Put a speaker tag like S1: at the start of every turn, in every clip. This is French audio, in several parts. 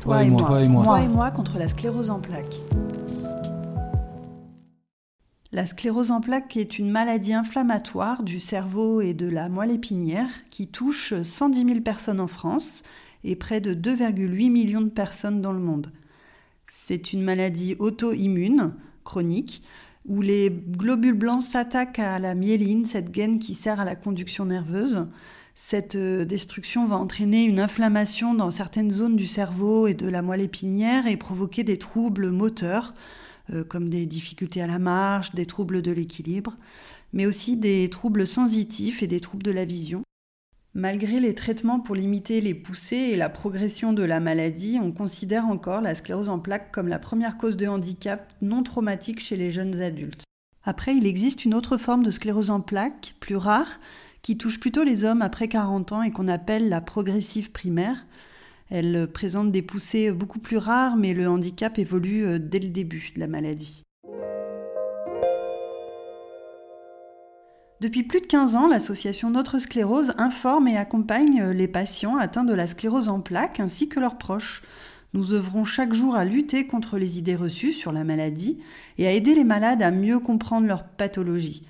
S1: Toi, et, moi.
S2: Toi et moi.
S3: Toi et moi contre la sclérose en plaques. La sclérose en plaques est une maladie inflammatoire du cerveau et de la moelle épinière qui touche 110 000 personnes en France et près de 2,8 millions de personnes dans le monde. C'est une maladie auto-immune, chronique, où les globules blancs s'attaquent à la myéline, cette gaine qui sert à la conduction nerveuse. Cette euh, destruction va entraîner une inflammation dans certaines zones du cerveau et de la moelle épinière et provoquer des troubles moteurs, euh, comme des difficultés à la marche, des troubles de l'équilibre, mais aussi des troubles sensitifs et des troubles de la vision. Malgré les traitements pour limiter les poussées et la progression de la maladie, on considère encore la sclérose en plaques comme la première cause de handicap non traumatique chez les jeunes adultes. Après, il existe une autre forme de sclérose en plaques, plus rare, qui touche plutôt les hommes après 40 ans et qu'on appelle la progressive primaire. Elle présente des poussées beaucoup plus rares, mais le handicap évolue euh, dès le début de la maladie. Depuis plus de 15 ans, l'association Notre Sclérose informe et accompagne les patients atteints de la sclérose en plaques ainsi que leurs proches. Nous œuvrons chaque jour à lutter contre les idées reçues sur la maladie et à aider les malades à mieux comprendre leur pathologie.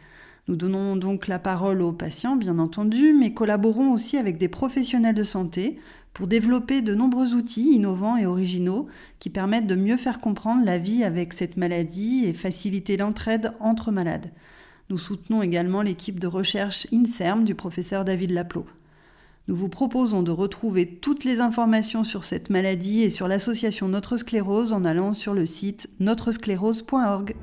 S3: Nous donnons donc la parole aux patients, bien entendu, mais collaborons aussi avec des professionnels de santé pour développer de nombreux outils innovants et originaux qui permettent de mieux faire comprendre la vie avec cette maladie et faciliter l'entraide entre malades. Nous soutenons également l'équipe de recherche INSERM du professeur David Laplot. Nous vous proposons de retrouver toutes les informations sur cette maladie et sur l'association Notre Sclérose en allant sur le site notresclérose.org.